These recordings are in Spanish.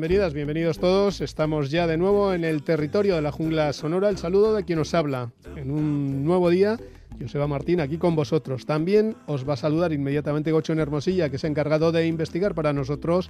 Bienvenidas, bienvenidos todos. Estamos ya de nuevo en el territorio de la jungla sonora. El saludo de quien nos habla en un nuevo día. Joseba Martín, aquí con vosotros. También os va a saludar inmediatamente Gocho en Hermosilla, que se ha encargado de investigar para nosotros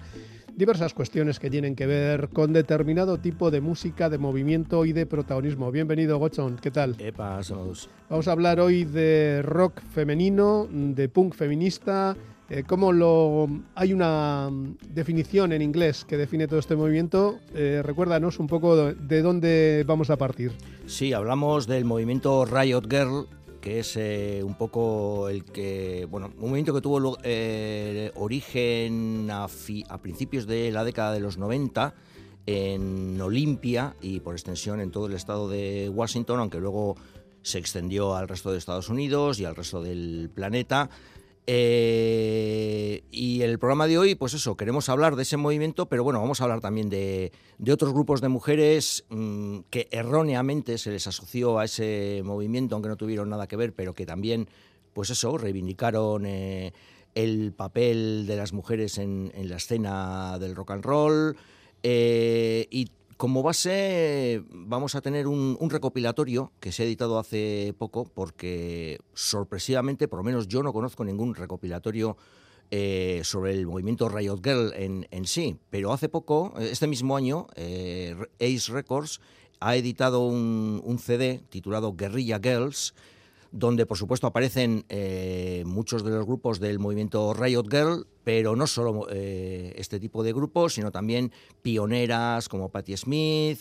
diversas cuestiones que tienen que ver con determinado tipo de música, de movimiento y de protagonismo. Bienvenido, Gochon, ¿qué tal? Epa, saludos. Vamos a hablar hoy de rock femenino, de punk feminista, eh, ¿Cómo lo.? Hay una definición en inglés que define todo este movimiento. Eh, recuérdanos un poco de dónde vamos a partir. Sí, hablamos del movimiento Riot Girl, que es eh, un poco el que. Bueno, un movimiento que tuvo eh, origen a, fi- a principios de la década de los 90 en Olimpia y por extensión en todo el estado de Washington, aunque luego se extendió al resto de Estados Unidos y al resto del planeta. Eh, y el programa de hoy, pues eso, queremos hablar de ese movimiento, pero bueno, vamos a hablar también de, de otros grupos de mujeres mm, que erróneamente se les asoció a ese movimiento, aunque no tuvieron nada que ver, pero que también, pues eso, reivindicaron eh, el papel de las mujeres en, en la escena del rock and roll. Eh, y como base vamos a tener un, recopilatorio que se ha editado hace poco porque sorpresivamente, por lo menos yo no conozco ningún recopilatorio eh, sobre el movimiento Riot Girl en, sí, pero hace poco, este mismo año, eh, Ace Records ha editado un, CD titulado Guerrilla Girls, donde por supuesto aparecen eh, muchos de los grupos del movimiento Riot Girl, pero no solo eh, este tipo de grupos, sino también pioneras como Patti Smith,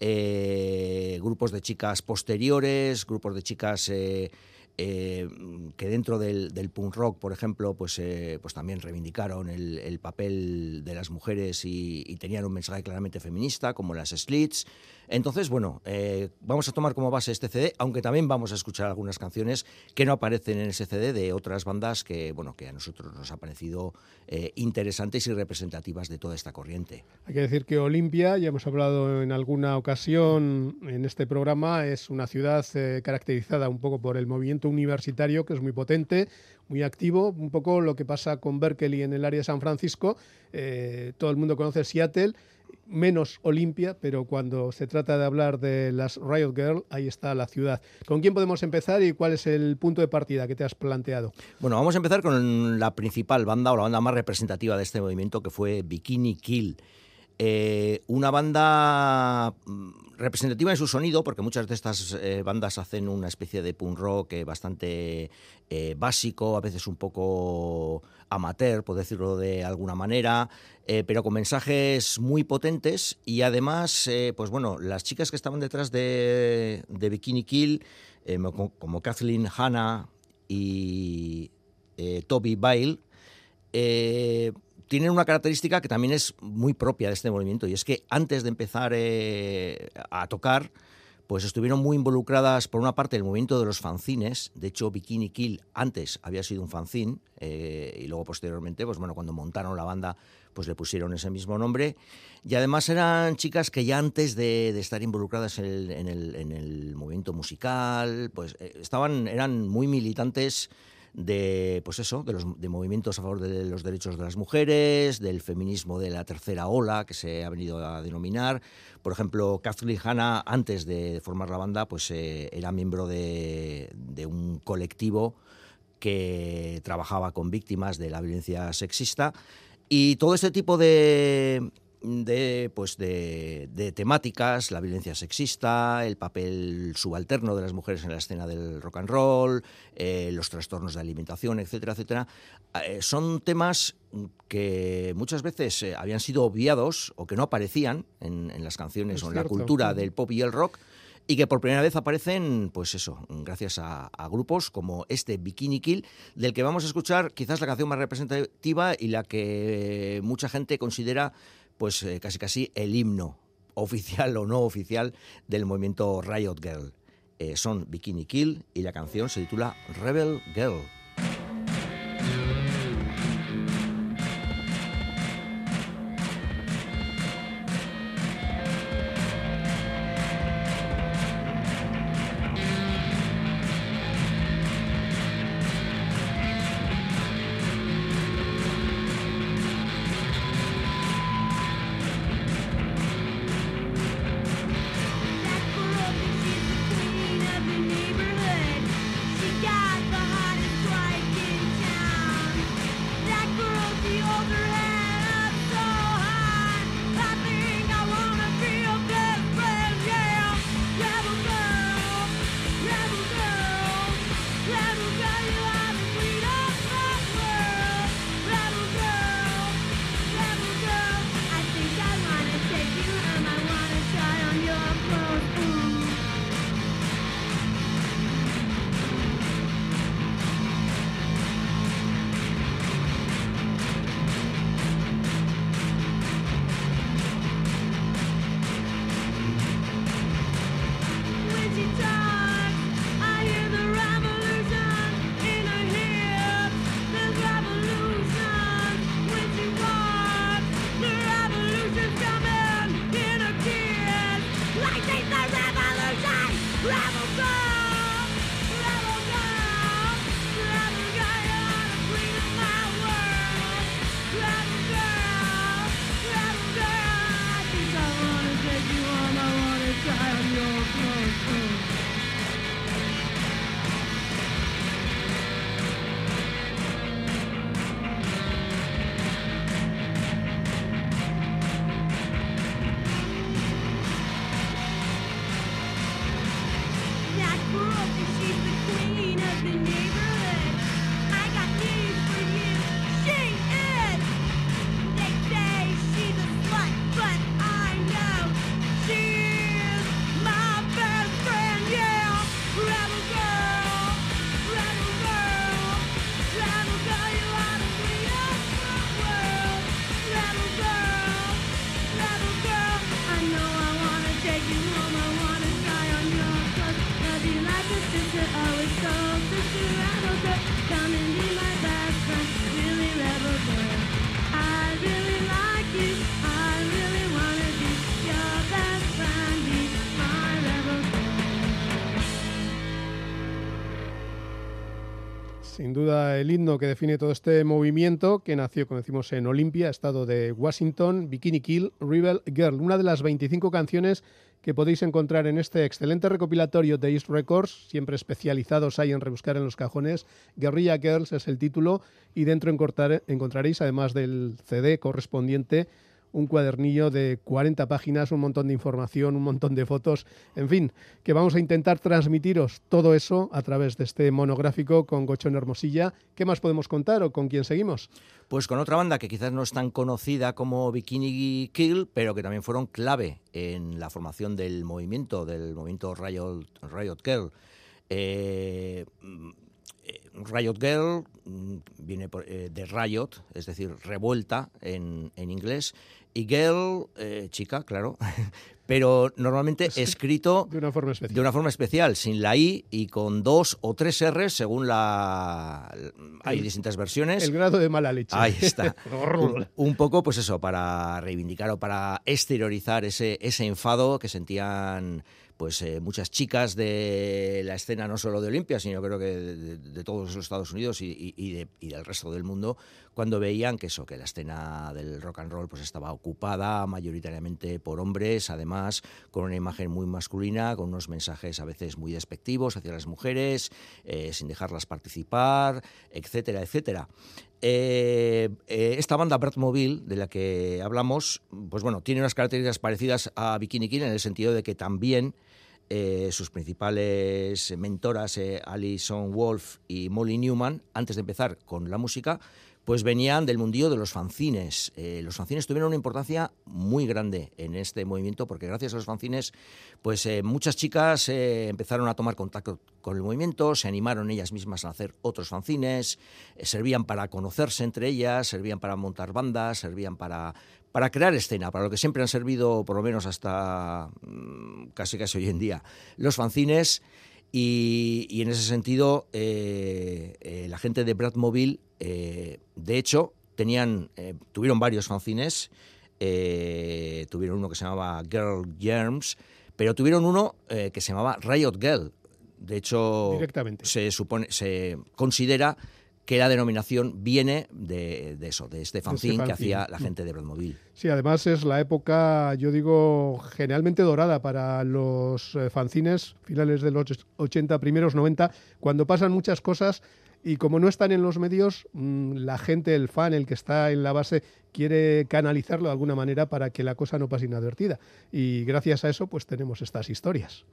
eh, grupos de chicas posteriores, grupos de chicas que dentro del, punk rock, por ejemplo, pues, pues también reivindicaron el, el, papel de las mujeres y, tenían un mensaje claramente feminista, como las Slits. Entonces, bueno, eh, vamos a tomar como base este CD, aunque también vamos a escuchar algunas canciones que no aparecen en ese CD de otras bandas que, bueno, que a nosotros nos ha parecido eh, interesantes y representativas de toda esta corriente. Hay que decir que Olimpia, ya hemos hablado en alguna ocasión en este programa, es una ciudad eh, caracterizada un poco por el movimiento universitario, que es muy potente, muy activo, un poco lo que pasa con Berkeley en el área de San Francisco. Todo el mundo conoce Seattle menos Olimpia, pero cuando se trata de hablar de las Riot Girl, ahí está la ciudad. ¿Con quién podemos empezar y cuál es el punto de partida que te has planteado? Bueno, vamos a empezar con la principal banda o la banda más representativa de este movimiento, que fue Bikini Kill. Eh, una banda representativa en su sonido, porque muchas de estas eh, bandas hacen una especie de punk rock eh, bastante básico, a veces un poco amateur, por decirlo de alguna manera, eh, pero con mensajes muy potentes y además, eh, pues bueno, las chicas que estaban detrás de, de Bikini Kill, eh, como Kathleen Hanna y Toby Bile, tienen una característica que también es muy propia de este movimiento y es que antes de empezar a tocar, pues estuvieron muy involucradas por una parte el movimiento de los fanzines, de hecho Bikini Kill antes había sido un fanzine eh, y luego posteriormente, pues bueno, cuando montaron la banda pues le pusieron ese mismo nombre. Y además eran chicas que ya antes de, estar involucradas en el, movimiento musical, pues eh, estaban, eran muy militantes de pues eso de los movimientos a favor de los derechos de las mujeres del feminismo de la tercera ola que se ha venido a denominar. Por ejemplo Kathleen Hanna antes de formar la banda pues eh, era miembro de, de, un colectivo que trabajaba con víctimas de la violencia sexista. Y todo este tipo de de, pues de, de, temáticas, la violencia sexista, el papel subalterno de las mujeres en la escena del rock and roll, eh, los trastornos de alimentación, etcétera, etcétera, eh, son temas que muchas veces eh, habían sido obviados o que no aparecían en, en las canciones es o en cierto. la cultura del pop y el rock. y que por primera vez aparecen, pues eso, gracias a, grupos como este Bikini Kill, del que vamos a escuchar quizás la canción más representativa y la que mucha gente considera, pues eh, casi casi el himno oficial o no oficial del movimiento Riot Girl. Eh, son Bikini Kill y la canción se titula Rebel Girl. El himno que define todo este movimiento que nació, como decimos, en Olimpia, estado de Washington, Bikini Kill, Rebel Girl, una de las 25 canciones que podéis encontrar en este excelente recopilatorio de East Records, siempre especializados ahí en rebuscar en los cajones. Guerrilla Girls es el título y dentro encontraréis, además del CD correspondiente, un cuadernillo de 40 páginas, un montón de información, un montón de fotos, en fin, que vamos a intentar transmitiros todo eso a través de este monográfico con Gochón Hermosilla. ¿Qué más podemos contar o con quién seguimos? Pues con otra banda que quizás no es tan conocida como Bikini Kill, pero que también fueron clave en la formación del movimiento, del movimiento Riot, Riot Girl. Eh, Riot Girl mm, viene eh, de Riot, es decir, revuelta en, en inglés, y girl, eh, chica, claro, pero normalmente escrito de una, forma especial. de una forma especial, sin la I y con dos o tres R según la... Hay distintas versiones. El grado de mala leche. Ahí está. un, poco, pues eso, para reivindicar o para exteriorizar ese, ese enfado que sentían pues eh, muchas chicas de la escena no solo de Olimpia, sino creo que de, todos los Estados Unidos y, del resto del mundo, cuando veían que eso, que la escena del rock and roll pues estaba ocupada mayoritariamente por hombres, además con una imagen muy masculina, con unos mensajes a veces muy despectivos hacia las mujeres, eh, sin dejarlas participar, etcétera, etcétera. Eh, esta banda Bratmobile, de la que hablamos, pues bueno, tiene unas características parecidas a Bikini Kill en el sentido de que también eh, sus principales mentoras, eh, Alison Wolf y Molly Newman, antes de empezar con la música, pues venían del mundillo de los fanzines. Eh, los fanzines tuvieron una importancia muy grande en este movimiento porque gracias a los fanzines, pues eh, muchas chicas eh, empezaron a tomar contacto con el movimiento, se animaron ellas mismas a hacer otros fanzines, servían para conocerse entre ellas, servían para montar bandas, servían para, para crear escena, para lo que siempre han servido, por lo menos hasta mm, casi casi hoy en día, los fanzines. Y, en ese sentido, la gente de Bradmobile eh, de hecho, tenían, eh, tuvieron varios fanzines. Eh, tuvieron uno que se llamaba Girl Germs, pero tuvieron uno que se llamaba Riot Girl. De hecho, se supone, se considera que la denominación viene de, eso, de este, este fanzine, que hacía la gente de Bradmobile. Sí, además es la época, yo digo, generalmente dorada para los fanzines, finales de los 80, primeros 90, cuando pasan muchas cosas y como no están en los medios, mm, la gente, el fan, el que está en la base, quiere canalizarlo de alguna manera para que la cosa no pase inadvertida. Y gracias a eso, pues tenemos estas historias.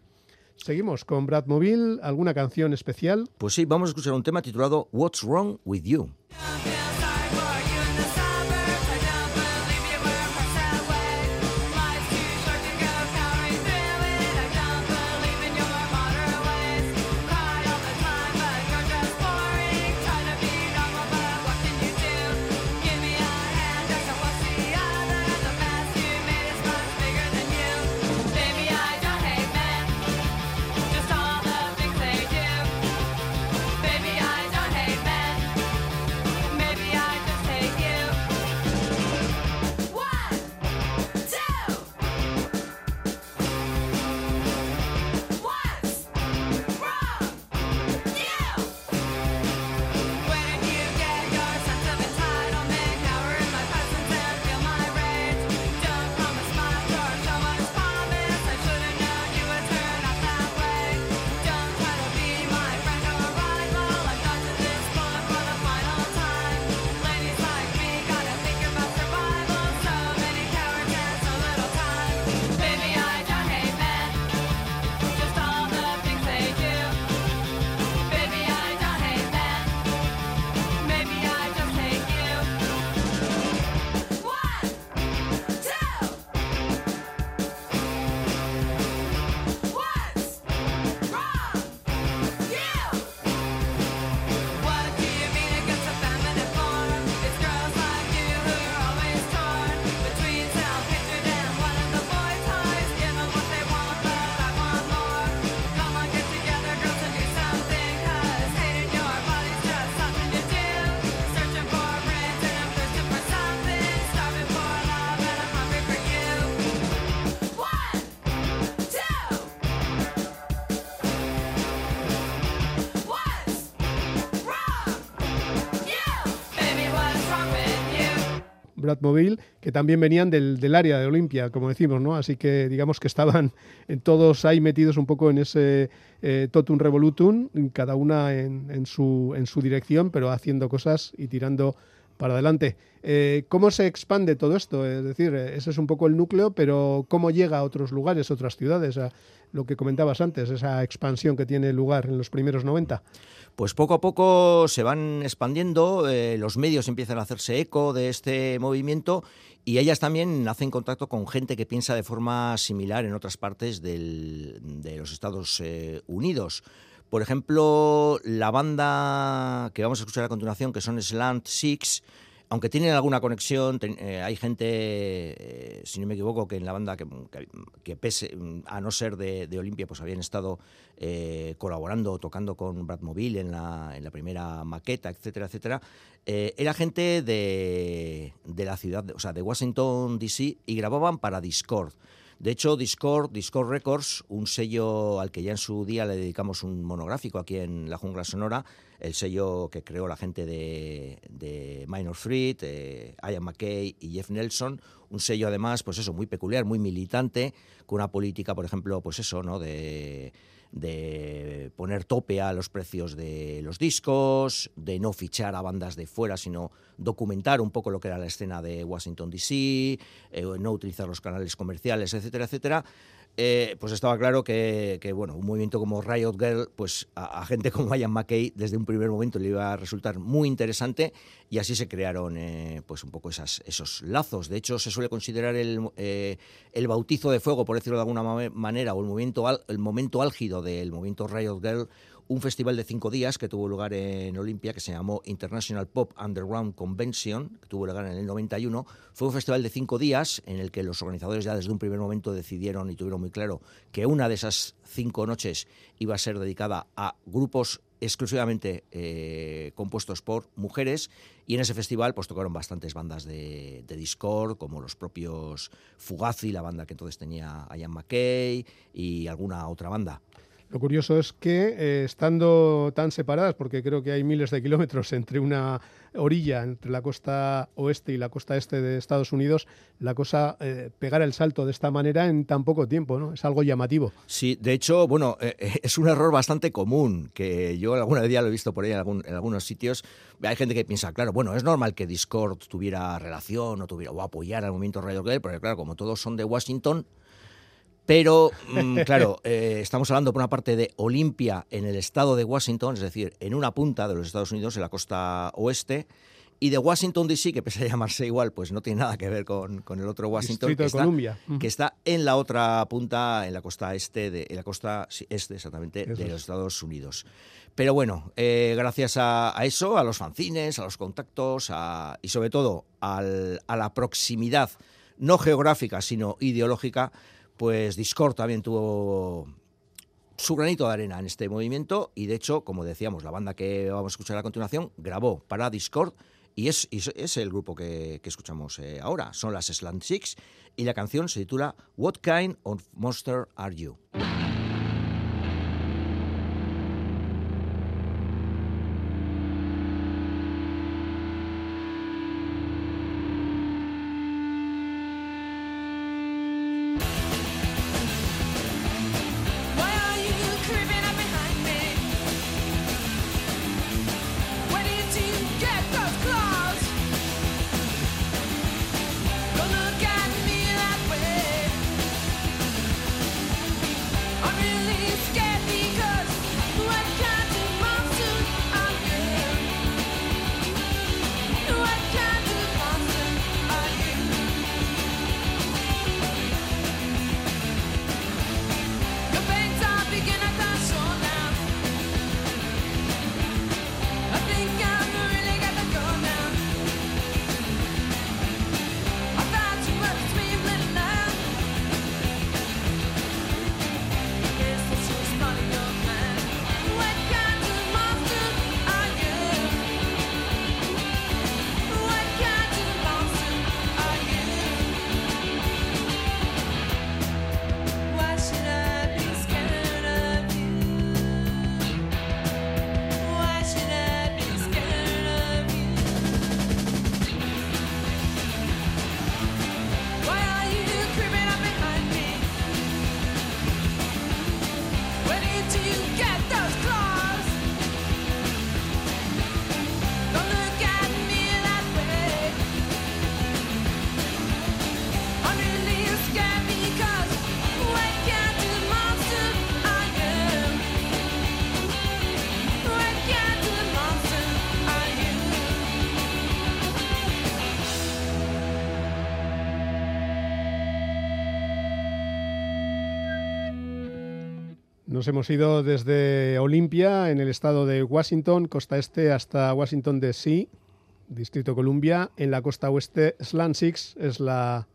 Seguimos con Brad Mobile, ¿alguna canción especial? Pues sí, vamos a escuchar un tema titulado What's Wrong With You. Bradmobile, que también venían del, área de Olimpia, como decimos, ¿no? Así que digamos que estaban todos ahí metidos un poco en ese eh, totum revolutum, cada una en, su, en su dirección, pero haciendo cosas y tirando para adelante. Eh, ¿Cómo se expande todo esto? Es decir, eh, ese es un poco el núcleo, pero ¿cómo llega a otros lugares, otras ciudades? A lo que comentabas antes, esa expansión que tiene lugar en los primeros 90. Pues poco a poco se van expandiendo, eh, los medios empiezan a hacerse eco de este movimiento y ellas también hacen contacto con gente que piensa de forma similar en otras partes de los Estados Unidos. Por ejemplo, la banda que vamos a escuchar a continuación, que son Slant Six, aunque tienen alguna conexión, eh, hay gente, eh, si no me equivoco, que en la banda que, pese a no ser de, Olimpia, pues habían estado eh, colaborando, tocando con Bradmobile en la, en la primera maqueta, etcétera, etcétera. era gente de, de la ciudad, o sea, de Washington, D.C. y grababan para Discord. De hecho, Discord, Discord Records, un sello al que ya en su día le dedicamos un monográfico aquí en la Jungla Sonora, el sello que creó la gente de, Minor Threat, eh, Ian McKay y Jeff Nelson, un sello además, pues eso, muy peculiar, muy militante, con una política, por ejemplo, pues eso, ¿no? De de poner tope a los precios de los discos, de no fichar a bandas de fuera, sino documentar un poco lo que era la escena de Washington DC, eh, no utilizar los canales comerciales, etcétera, etcétera. Eh, pues estaba claro que, bueno, un movimiento como Riot Girl, pues a, gente como Ian McKay desde un primer momento le iba a resultar muy interesante y así se crearon eh, pues un poco esas, esos lazos. De hecho, se suele considerar el, eh, el bautizo de fuego, por decirlo de alguna manera, o el, movimiento, el momento álgido del movimiento Riot Girl un festival de cinco días que tuvo lugar en Olimpia, que se llamó International Pop Underground Convention, que tuvo lugar en el 91. Fue un festival de cinco días en el que los organizadores ya desde un primer momento decidieron y tuvieron muy claro que una de esas cinco noches iba a ser dedicada a grupos exclusivamente eh, compuestos por mujeres y en ese festival pues tocaron bastantes bandas de, de, Discord como los propios Fugazi, la banda que entonces tenía Ian McKay y alguna otra banda. Lo curioso es que eh, estando tan separadas, porque creo que hay miles de kilómetros entre una orilla, entre la costa oeste y la costa este de Estados Unidos, la cosa eh, pegar el salto de esta manera en tan poco tiempo, ¿no? Es algo llamativo. Sí, de hecho, bueno, eh, es un error bastante común, que yo alguna día lo he visto por ahí en, algunos sitios. Hay gente que piensa, claro, bueno, es normal que Discord tuviera relación o tuviera o apoyar al movimiento Radio Girl, porque claro, como todos son de Washington, pero, mm, claro, eh, estamos hablando por una parte de Olimpia en el estado de Washington, es decir, en una punta de los Estados Unidos, en la costa oeste, y de Washington DC, que pese a llamarse igual, pues no tiene nada que ver con, el otro Washington, que, está, que está en la otra punta, en la costa este, de, en la costa este exactamente, de los Estados Unidos. Pero bueno, eh, gracias a, eso, a los fanzines, a los contactos y sobre todo a la proximidad, no geográfica, sino ideológica, pues Discord también tuvo su granito de arena en este movimiento y de hecho, como decíamos, la banda que vamos a escuchar a continuación grabó para Discord y es, es el grupo que, escuchamos eh, ahora, son las Slant Six y la canción se titula What Kind of Monster Are You? Hemos ido desde Olimpia, en el estado de Washington, costa este, hasta Washington DC, Distrito Columbia. En la costa oeste, Slant Six es la,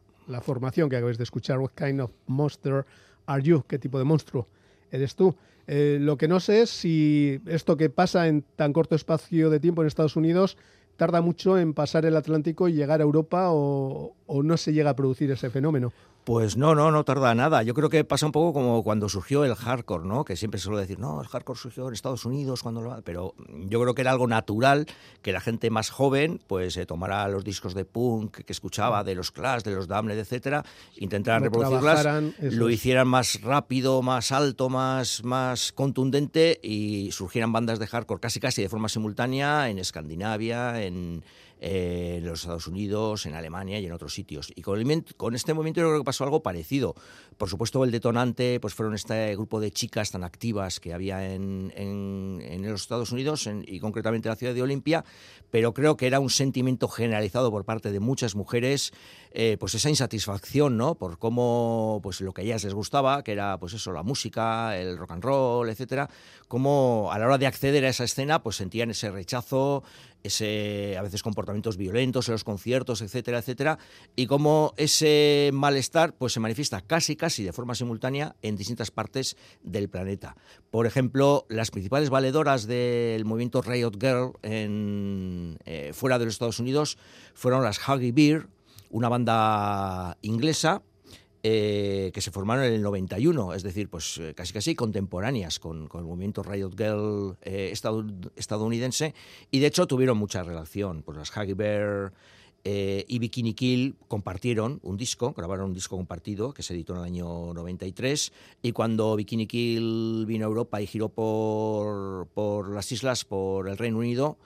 formación que acabáis de escuchar. What kind of monster are you? ¿Qué tipo de monstruo eres tú? Eh, lo que no sé es si esto que pasa en tan corto espacio de tiempo en Estados Unidos tarda mucho en pasar el Atlántico y llegar a Europa o no se llega a producir ese fenómeno. Pues no, no, no tarda nada. Yo creo que pasa un poco como cuando surgió el hardcore, ¿no? Que siempre se suele decir, no, el hardcore surgió en Estados Unidos, cuando lo... pero yo creo que era algo natural que la gente más joven, pues se tomara los discos de punk que escuchaba, de los Clash, de los Damned, etcétera, intentaran reproducirlas, lo hicieran más rápido, más alto, más, más contundente y surgieran bandas de hardcore casi casi de forma simultánea en Escandinavia, en en los Estados Unidos, en Alemania y en otros sitios. Y con, con este movimiento yo creo que pasó pasó algo parecido. Por supuesto, el detonante pues fueron este grupo de chicas tan activas que había en, en, los Estados Unidos y concretamente en la ciudad de Olimpia, pero creo que era un sentimiento generalizado por parte de muchas mujeres, eh, pues esa insatisfacción, ¿no? Por cómo, pues lo que a ellas les gustaba, que era, pues eso, la música, el rock and roll, etcétera, cómo a la hora de acceder a esa escena, pues sentían ese rechazo, ese a veces comportamientos violentos en los conciertos, etcétera, etcétera, y cómo ese malestar pues se manifiesta casi casi de forma simultánea en distintas partes del planeta. Por ejemplo, las principales valedoras del movimiento Riot Girl en, eh, fuera de los Estados Unidos fueron las Huggy Beer, una banda inglesa eh, que se formaron en el 91, es decir, pues eh, casi casi contemporáneas con, el movimiento Riot Girl eh, estadounidense, y de hecho tuvieron mucha relación. Pues las Huggy Bear y Bikini Kill compartieron un disco, grabaron un disco compartido que se editó en el año 93, y cuando Bikini Kill vino a Europa y giró por, por las islas, por el Reino Unido,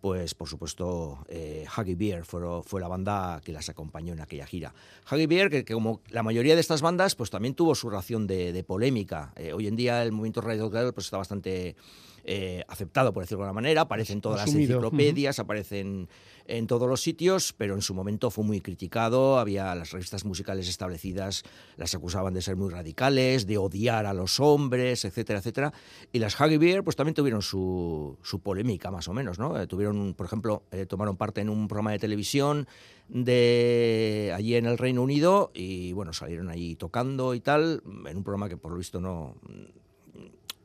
pues por supuesto eh, Huggy Bear fue, la banda que las acompañó en aquella gira. Huggy Bear, que, como la mayoría de estas bandas, pues también tuvo su ración de, polémica. Eh, hoy en día el movimiento Radio Girl pues, está bastante eh, aceptado, por decirlo de alguna manera, aparecen todas las enciclopedias, aparecen en todos los sitios, pero en su momento fue muy criticado, había las revistas musicales establecidas, las acusaban de ser muy radicales, de odiar a los hombres, etcétera, etcétera, y las Huggy Bear pues también tuvieron su, su polémica más o menos, ¿no? Eh, tuvieron, por ejemplo, eh, tomaron parte en un programa de televisión de allí en el Reino Unido y bueno, salieron ahí tocando y tal, en un programa que por lo visto no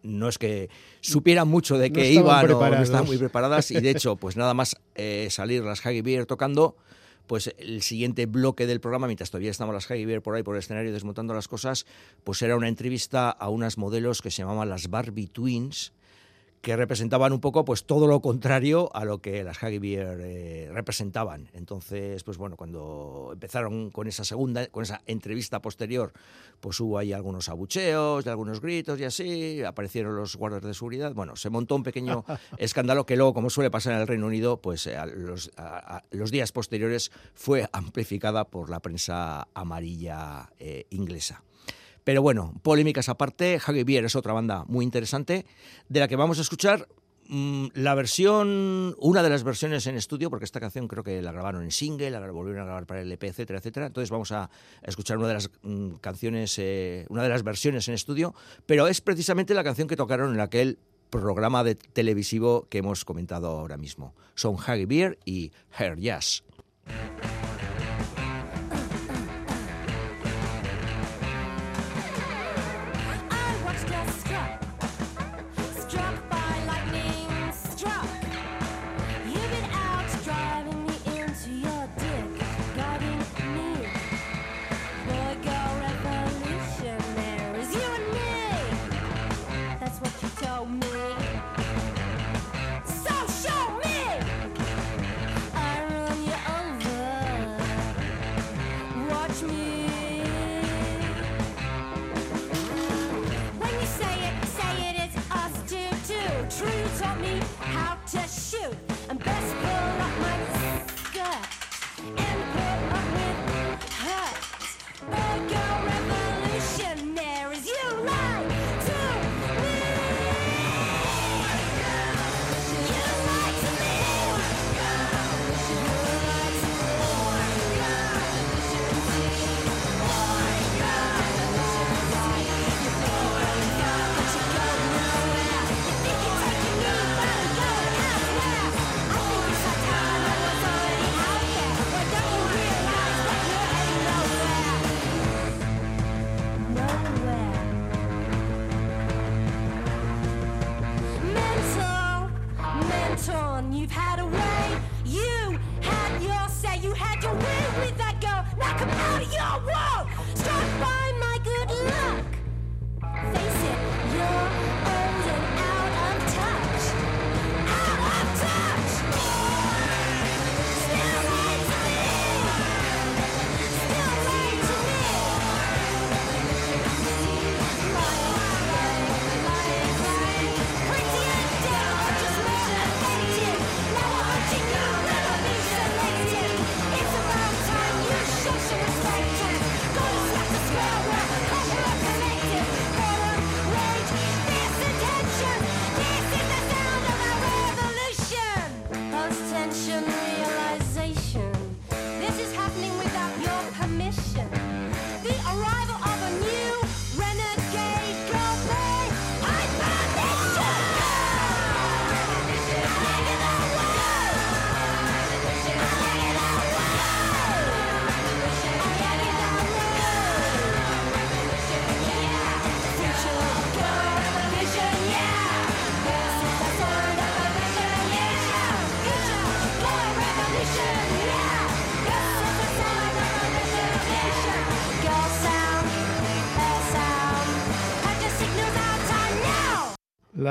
no es que supieran mucho de qué iban o no estaban muy preparadas y de hecho, pues nada más eh, salir las Haggy Beer tocando, pues el siguiente bloque del programa, mientras todavía estaban las Haggy Beer por ahí por el escenario desmontando las cosas, pues era una entrevista a unas modelos que se llamaban las Barbie Twins, que representaban un poco pues todo lo contrario a lo que las Haggy Beer eh, representaban. Entonces, pues bueno, cuando empezaron con esa segunda, con esa entrevista posterior, pues hubo ahí algunos abucheos y algunos gritos y así, aparecieron los guardias de seguridad. Bueno, se montó un pequeño escándalo que luego, como suele pasar en el Reino Unido, pues eh, los, los, días posteriores fue amplificada por la prensa amarilla eh, inglesa. Pero bueno, polémicas aparte, Beer es otra banda muy interesante, de la que vamos a escuchar mm, la versión, una de las versiones en estudio, porque esta canción creo que la grabaron en single, la volvieron a grabar para el EP, etcétera, etcétera. Entonces vamos a escuchar una de las mm, canciones, eh, una de las versiones en estudio, pero es precisamente la canción que tocaron en aquel programa de televisivo que hemos comentado ahora mismo. Son Beer y Hair Jazz.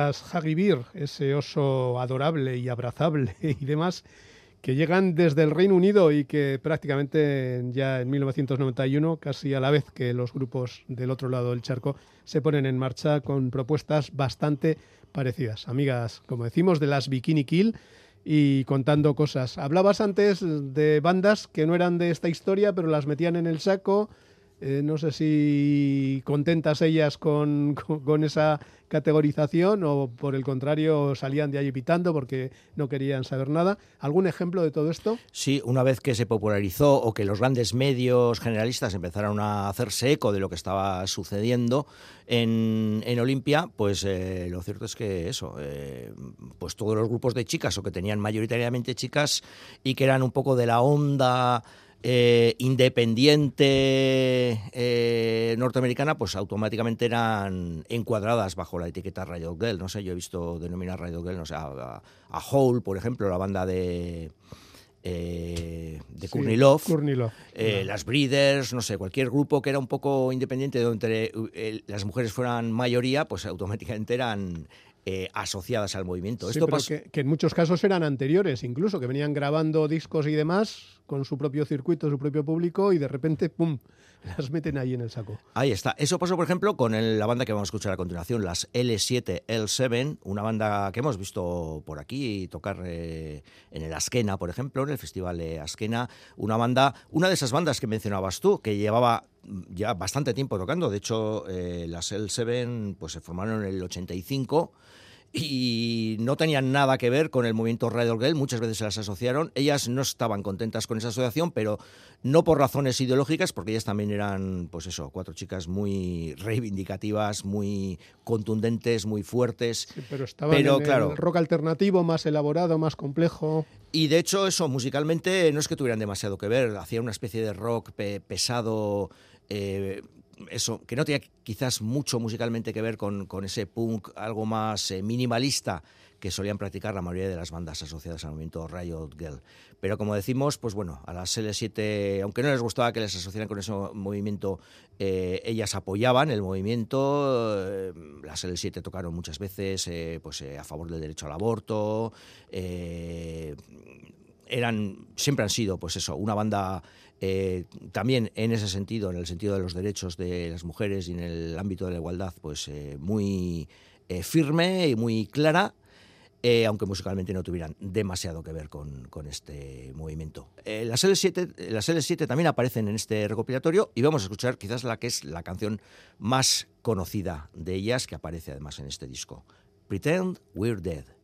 Las ese oso adorable y abrazable y demás, que llegan desde el Reino Unido y que prácticamente ya en 1991, casi a la vez que los grupos del otro lado del charco, se ponen en marcha con propuestas bastante parecidas. Amigas, como decimos, de las Bikini Kill y contando cosas. Hablabas antes de bandas que no eran de esta historia, pero las metían en el saco eh, no sé si contentas ellas con, esa categorización o por el contrario salían de allí pitando porque no querían saber nada. ¿Algún ejemplo de todo esto? Sí, una vez que se popularizó o que los grandes medios generalistas empezaron a hacerse eco de lo que estaba sucediendo en, Olimpia, pues eh, lo cierto es que eso, eh, pues todos los grupos de chicas o que tenían mayoritariamente chicas y que eran un poco de la onda eh, independiente eh, norteamericana, pues automáticamente eran encuadradas bajo la etiqueta Riot Girl. No sé, yo he visto denominar Riot Girl, no sé, a, Hole, por ejemplo, la banda de. Eh, de Courtney Love, eh, las Breeders, no sé, cualquier grupo que era un poco independiente donde las mujeres fueran mayoría, pues automáticamente eran eh, asociadas al movimiento. Esto que, en muchos casos eran anteriores, incluso, que venían grabando discos y demás con su propio circuito, su propio público, y de repente, ¡pum!, las meten ahí en el saco. Ahí está. Eso pasó, por ejemplo, con la banda que vamos a escuchar a continuación, las L7, L7, una banda que hemos visto por aquí tocar eh, en el Askena, por ejemplo, en el Festival de Askena, una banda, una de esas bandas que mencionabas tú, que llevaba ya bastante tiempo tocando. De hecho, eh, las L7 pues, se formaron en el 85 y no tenían nada que ver con el movimiento Radio Girl, muchas veces se las asociaron. Ellas no estaban contentas con esa asociación, pero no por razones ideológicas, porque ellas también eran, pues eso, cuatro chicas muy reivindicativas, muy contundentes, muy fuertes. pero estaban en claro, el rock alternativo, más elaborado, más complejo. Y de hecho, eso, musicalmente, no es que tuvieran demasiado que ver, hacían una especie de rock pesado. Eh, eso, que no tenía quizás mucho musicalmente que ver con, ese punk algo más eh, minimalista que solían practicar la mayoría de las bandas asociadas al movimiento Riot Girl. Pero como decimos, pues bueno, a las L7, aunque no les gustaba que les asociaran con ese movimiento, eh, ellas apoyaban el movimiento. Eh, las L7 tocaron muchas veces pues, a favor del derecho al aborto. eran, siempre han sido, pues eso, una banda eh, también en ese sentido, en el sentido de los derechos de las mujeres y en el ámbito de la igualdad, pues eh, muy eh, firme y muy clara. aunque musicalmente no tuvieran demasiado que ver con, este movimiento. las, L7, las L7 también aparecen en este recopilatorio y vamos a escuchar quizás la que es la canción más conocida de ellas, que aparece además en este disco, Pretend We're Dead.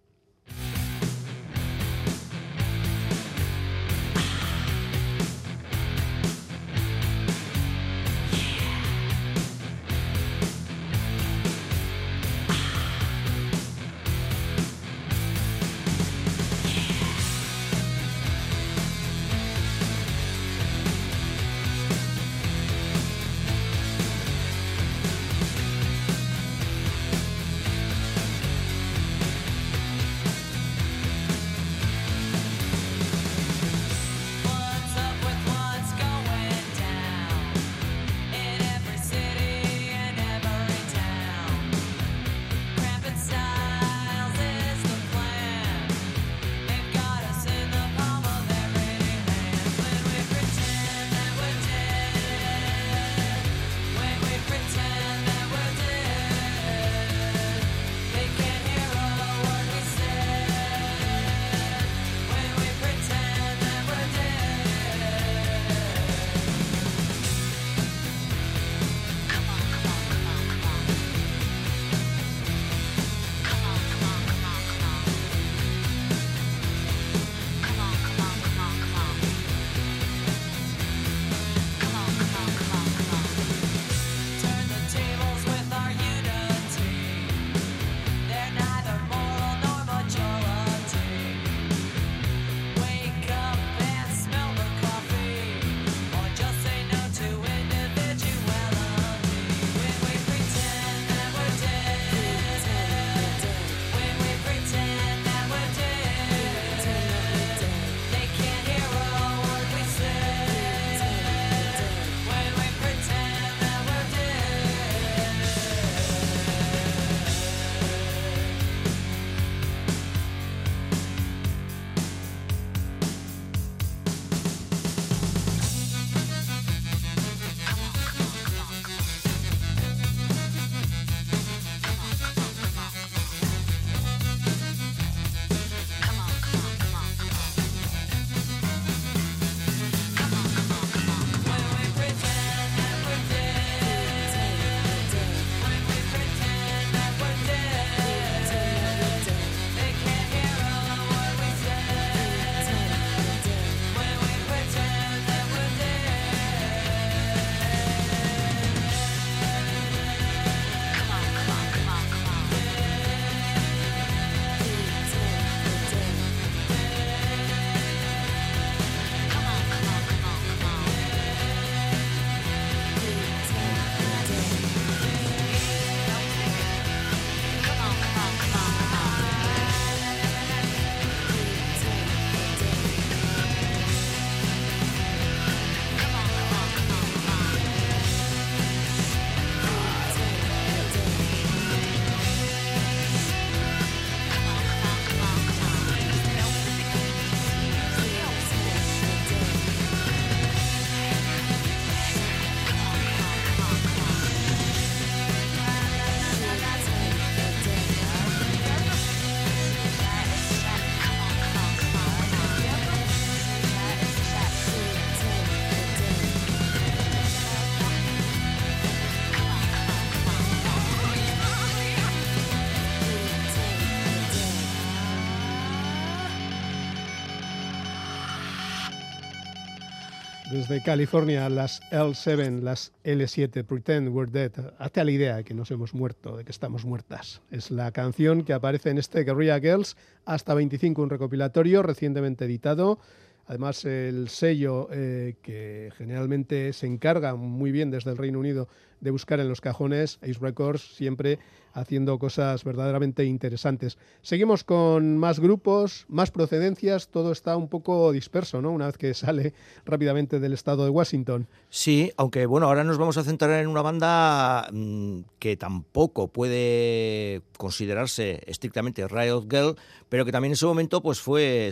Desde California, las L7, las L7, Pretend We're Dead. Hazte la idea de que nos hemos muerto, de que estamos muertas. Es la canción que aparece en este Guerrilla Girls, hasta 25, un recopilatorio recientemente editado. Además, el sello eh, que generalmente se encarga muy bien desde el Reino Unido de buscar en los cajones, Ace Records, siempre haciendo cosas verdaderamente interesantes. Seguimos con más grupos, más procedencias, todo está un poco disperso, ¿no? Una vez que sale rápidamente del estado de Washington. Sí, aunque bueno, ahora nos vamos a centrar en una banda mm, que tampoco puede considerarse estrictamente Riot Girl, pero que también en su momento pues fue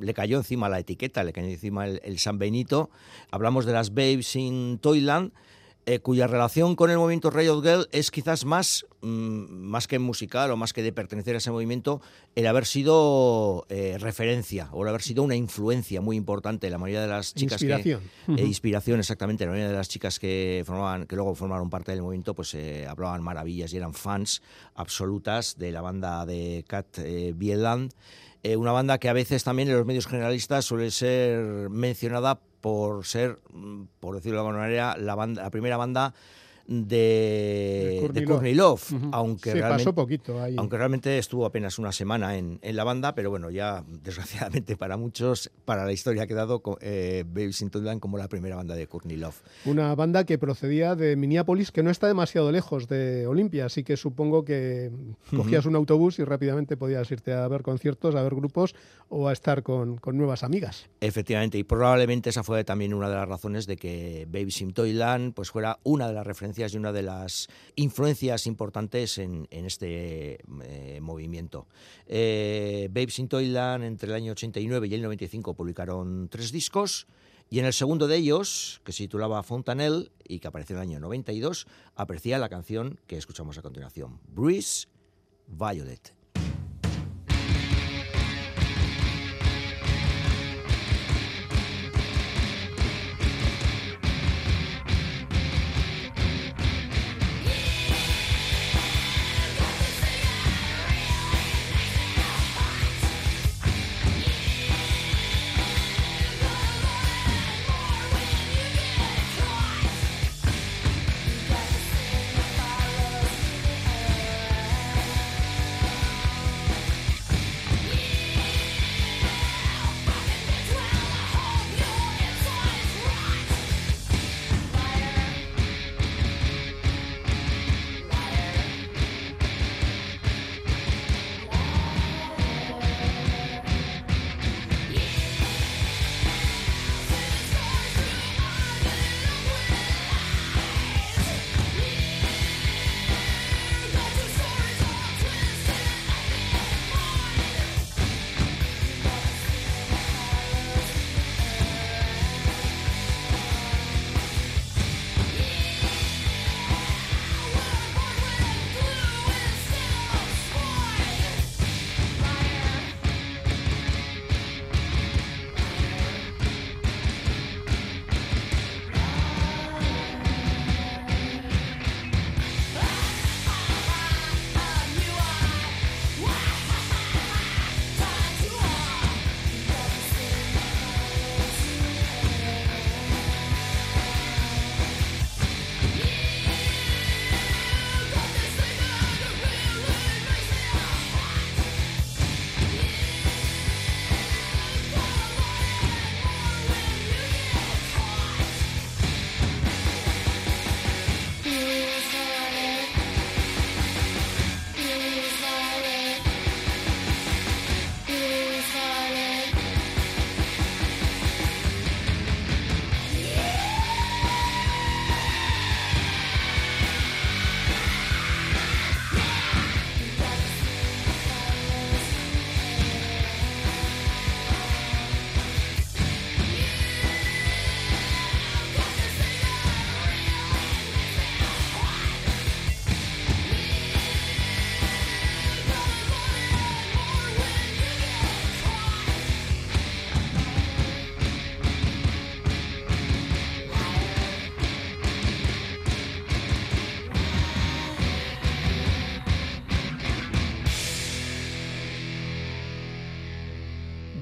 le cayó encima la etiqueta, le cayó encima el, el San Benito. Hablamos de las Babes in Toyland eh, cuya relación con el movimiento Riot Girl es quizás más, mm, más que musical o más que de pertenecer a ese movimiento, el haber sido eh, referencia o el haber sido una influencia muy importante. La mayoría de las chicas inspiración. que... Eh, inspiración, exactamente. La mayoría de las chicas que, formaban, que luego formaron parte del movimiento pues hablaban maravillas y eran fans absolutas de la banda de Cat Bieland. una banda que a veces también en los medios generalistas suele ser mencionada por ser, mm, por decirlo de alguna manera, la, banda, la primera banda de, de Courtney Love, aunque, realmente, poquito aunque realmente estuvo apenas una semana en, en, la banda, pero bueno, ya desgraciadamente para muchos, para la historia ha quedado eh, Baby Sintoland como la primera banda de Courtney Love. Una banda que procedía de Minneapolis, que no está demasiado lejos de Olimpia, así que supongo que cogías un autobús y rápidamente podías irte a ver conciertos, a ver grupos o a estar con, con nuevas amigas. Efectivamente, y probablemente esa fue también una de las razones de que Baby Toyland pues fuera una de las referencias y una de las influencias importantes en, este eh, movimiento. Eh, Babes in Toyland entre el año 89 y el 95 publicaron tres discos. Y en el segundo de ellos, que se titulaba Fontanelle y que apareció en el año 92, aparecía la canción que escuchamos a continuación, Breeze Violet.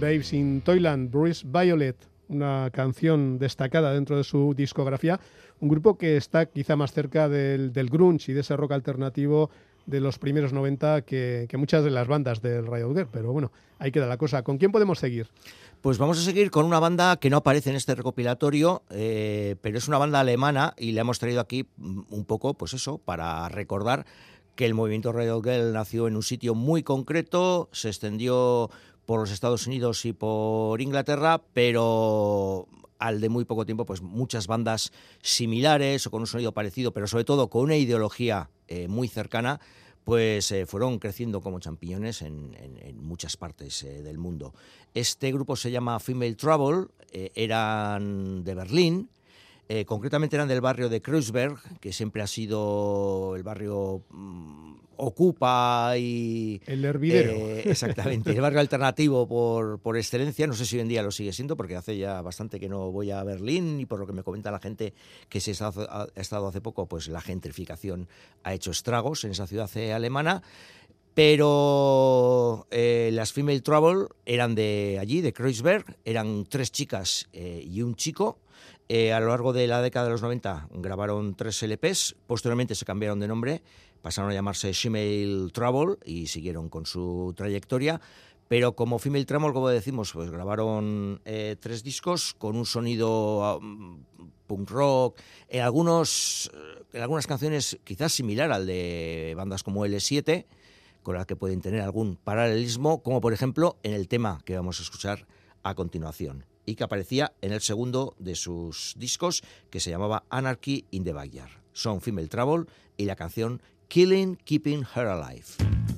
In Toyland, Bruce Violet. una canción destacada dentro de su discografía, un grupo que está quizá más cerca del, del grunge y de ese rock alternativo de los primeros 90 que, muchas de las bandas del Riot Girl, pero bueno, ahí queda la cosa. ¿Con quién podemos seguir? Pues vamos a seguir con una banda que no aparece en este recopilatorio, eh, pero es una banda alemana y la hemos traído aquí mm, un poco, pues eso, para recordar que el movimiento Riot Girl nació en un sitio muy concreto, se extendió por los Estados Unidos y por Inglaterra, pero al de muy poco tiempo, pues muchas bandas similares o con un sonido parecido, pero sobre todo con una ideología eh, muy cercana, pues eh, fueron creciendo como champiñones en, muchas partes eh, del mundo. Este grupo se llama Female Trouble, eran de Berlín, concretamente eran del barrio de Kreuzberg, que siempre ha sido el barrio mm, ocupa y... El hervidero. Eh, exactamente, el barrio alternativo por, por excelencia. No sé si hoy en día lo sigue siendo, porque hace ya bastante que no voy a Berlín y por lo que me comenta la gente que se ha estado hace poco, pues la gentrificación ha hecho estragos en esa ciudad eh, alemana. Pero eh, las Female Trouble eran de allí, de Kreuzberg, eran tres chicas y un chico. A lo largo de la década de los 90 grabaron tres LPs, posteriormente se cambiaron de nombre pasaron a llamarse Female Trouble y siguieron con su trayectoria. Pero como Female Trouble, como decimos, pues grabaron eh, tres discos con un sonido um, punk rock, en, algunos, eh, en algunas canciones quizás similar al de bandas como L7, con las que pueden tener algún paralelismo, como por ejemplo en el tema que vamos a escuchar a continuación y que aparecía en el segundo de sus discos que se llamaba Anarchy in the Backyard. Son Female Trouble y la canción Killing Keeping Her Alive.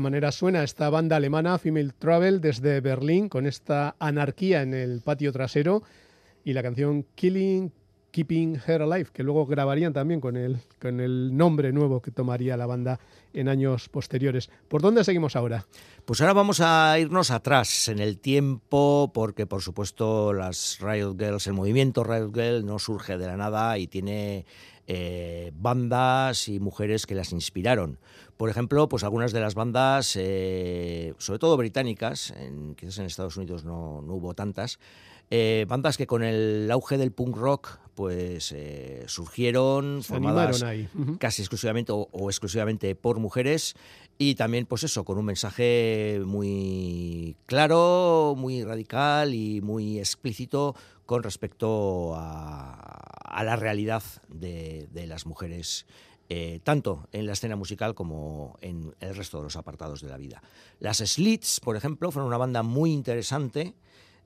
Manera suena esta banda alemana, Female Travel, desde Berlín, con esta anarquía en el patio trasero y la canción Killing, Keeping Her Alive, que luego grabarían también con el, con el nombre nuevo que tomaría la banda en años posteriores. ¿Por dónde seguimos ahora? Pues ahora vamos a irnos atrás en el tiempo, porque por supuesto las Riot Girls, el movimiento Riot Girl no surge de la nada y tiene eh, bandas y mujeres que las inspiraron. Por ejemplo, pues algunas de las bandas, eh, sobre todo británicas, en, quizás en Estados Unidos no, hubo tantas, eh, bandas que con el auge del punk rock pues surgieron formadas casi exclusivamente o, exclusivamente por mujeres y también pues eso con un mensaje muy claro muy radical y muy explícito con respecto a, la realidad de, las mujeres, eh, tanto en la escena musical como en el resto de los apartados de la vida. Las Slits, por ejemplo, fueron una banda muy interesante.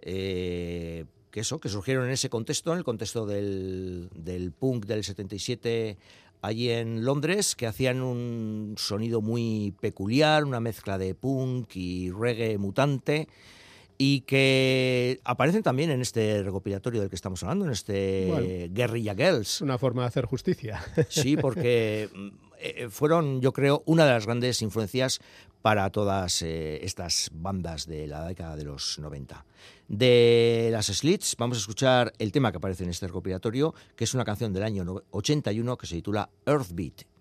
Eh, que eso, que surgieron en ese contexto, en el contexto del, del punk del 77 allí en Londres, que hacían un sonido muy peculiar, una mezcla de punk y reggae mutante y que aparecen también en este recopilatorio del que estamos hablando, en este Guerrilla Girls. Una forma de hacer justicia. Sí, porque mm, eh, fueron, yo creo, una de las grandes influencias para todas eh, estas bandas de la década de los 90. De las Slits vamos a escuchar el tema que aparece en este recopilatorio, que es una canción del año 81 que se titula Earthbeat.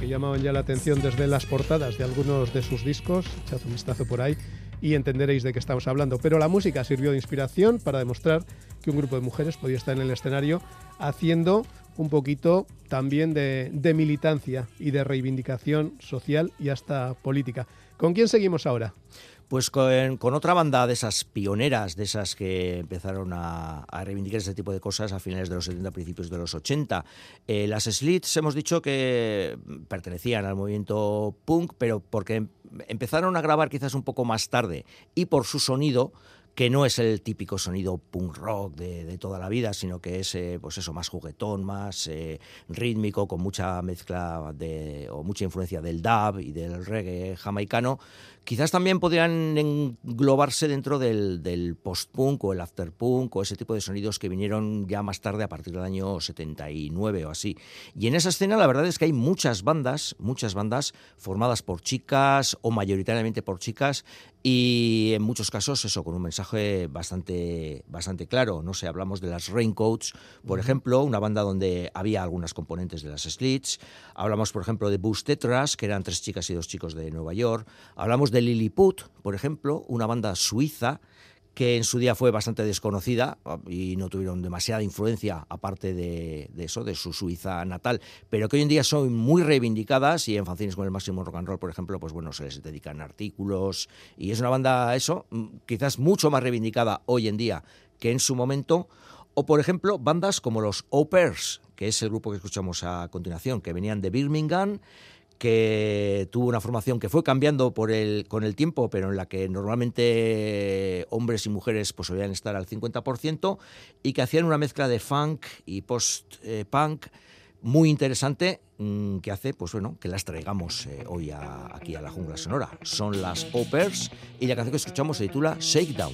Que llamaban ya la atención desde las portadas de algunos de sus discos. Echad un vistazo por ahí y entenderéis de qué estamos hablando. Pero la música sirvió de inspiración para demostrar que un grupo de mujeres podía estar en el escenario haciendo un poquito también de, de militancia y de reivindicación social y hasta política. ¿Con quién seguimos ahora? Pues con, otra banda de esas pioneras, de esas que empezaron a, reivindicar este tipo de cosas a finales de los 70, principios de los 80. Eh, las Slits hemos dicho que pertenecían al movimiento punk, pero porque empezaron a grabar quizás un poco más tarde y por su sonido que no es el típico sonido punk rock de, toda la vida, sino que es eh, pues eso, más juguetón, más eh, rítmico, con mucha mezcla de, o mucha influencia del dub y del reggae jamaicano, quizás también podrían englobarse dentro del, post-punk o el after-punk o ese tipo de sonidos que vinieron ya más tarde a partir del año 79 o así. Y en esa escena la verdad es que hay muchas bandas, muchas bandas formadas por chicas o mayoritariamente por chicas y en muchos casos eso con un mensaje bastante bastante claro no sé hablamos de las Raincoats por ejemplo una banda donde había algunas componentes de las Slits. Hablamos por ejemplo de Boost Tetras que eran tres chicas y dos chicos de Nueva York. Hablamos de Lilliput por ejemplo una banda suiza que en su día fue bastante desconocida ah, y no tuvieron demasiada influencia aparte de, eso, de su Suiza natal, pero que hoy en día son muy reivindicadas y en fanzines con el máximo rock and roll, por ejemplo, pues bueno, se les dedican artículos y es una banda, eso, mm, quizás mucho más reivindicada hoy en día que en su momento, o por ejemplo, bandas como los Opers, que es el grupo que escuchamos a continuación, que venían de Birmingham, que tuvo una formación que fue cambiando con el tiempo, pero en la que normalmente hombres y mujeres pues, solían estar al 50%, y que hacían una mezcla de funk y post-punk muy interesante mm, que hace pues bueno que las traigamos eh, hoy aquí a la jungla sonora. Son las Opers y la canción que escuchamos se titula Shakedown.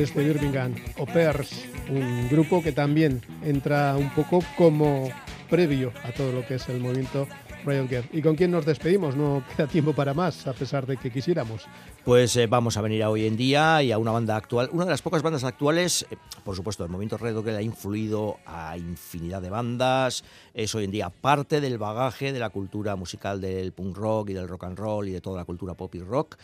Desde Birmingham, Opers, un grupo que también entra un poco como previo a todo lo que es el movimiento Riot Girl. ¿Y con quién nos despedimos? No queda tiempo para más, a pesar de que quisiéramos. Pues eh, vamos a venir a hoy en día y a una banda actual, una de las pocas bandas actuales, eh, por supuesto, el movimiento Riot Girl ha influido a infinidad de bandas, es hoy en día parte del bagaje de la cultura musical del punk rock y del rock and roll y de toda la cultura pop y rock,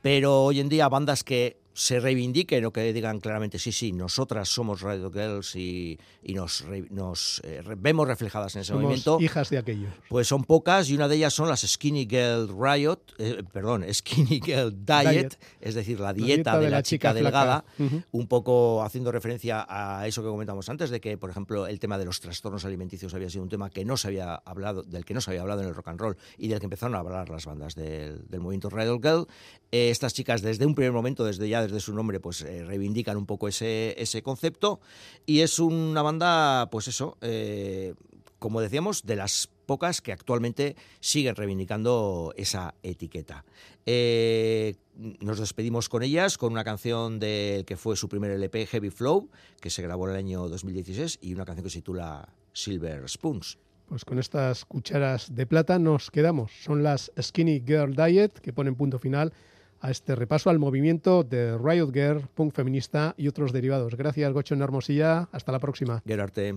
pero hoy en día bandas que se reivindiquen o que digan claramente, sí, sí, nosotras somos Radio Girls y, nos, nos eh, vemos reflejadas en ese somos movimiento. hijas de aquellos. Pues son pocas y una de ellas son las Skinny Girl Riot, eh, perdón, Skinny Girl Diet, es decir, la dieta, de, la, chica, delgada, un poco haciendo referencia a eso que comentamos antes, de que, por ejemplo, el tema de los trastornos alimenticios había sido un tema que no se había hablado, del que no se había hablado en el rock and roll y del que empezaron a hablar las bandas del, movimiento Radio Girl. Eh, estas chicas desde un primer momento, desde ya desde su nombre, pues eh, reivindican un poco ese, ese, concepto. Y es una banda, pues eso, eh, como decíamos, de las pocas que actualmente siguen reivindicando esa etiqueta. Eh, nos despedimos con ellas con una canción del que fue su primer LP, Heavy Flow, que se grabó en el año 2016, y una canción que se titula Silver Spoons. Pues con estas cucharas de plata nos quedamos. Son las Skinny Girl Diet que ponen punto final a este repaso al movimiento de Riot Girl, punk feminista y otros derivados. Gracias, Gocho en Hermosilla. Hasta la próxima. Gerarte.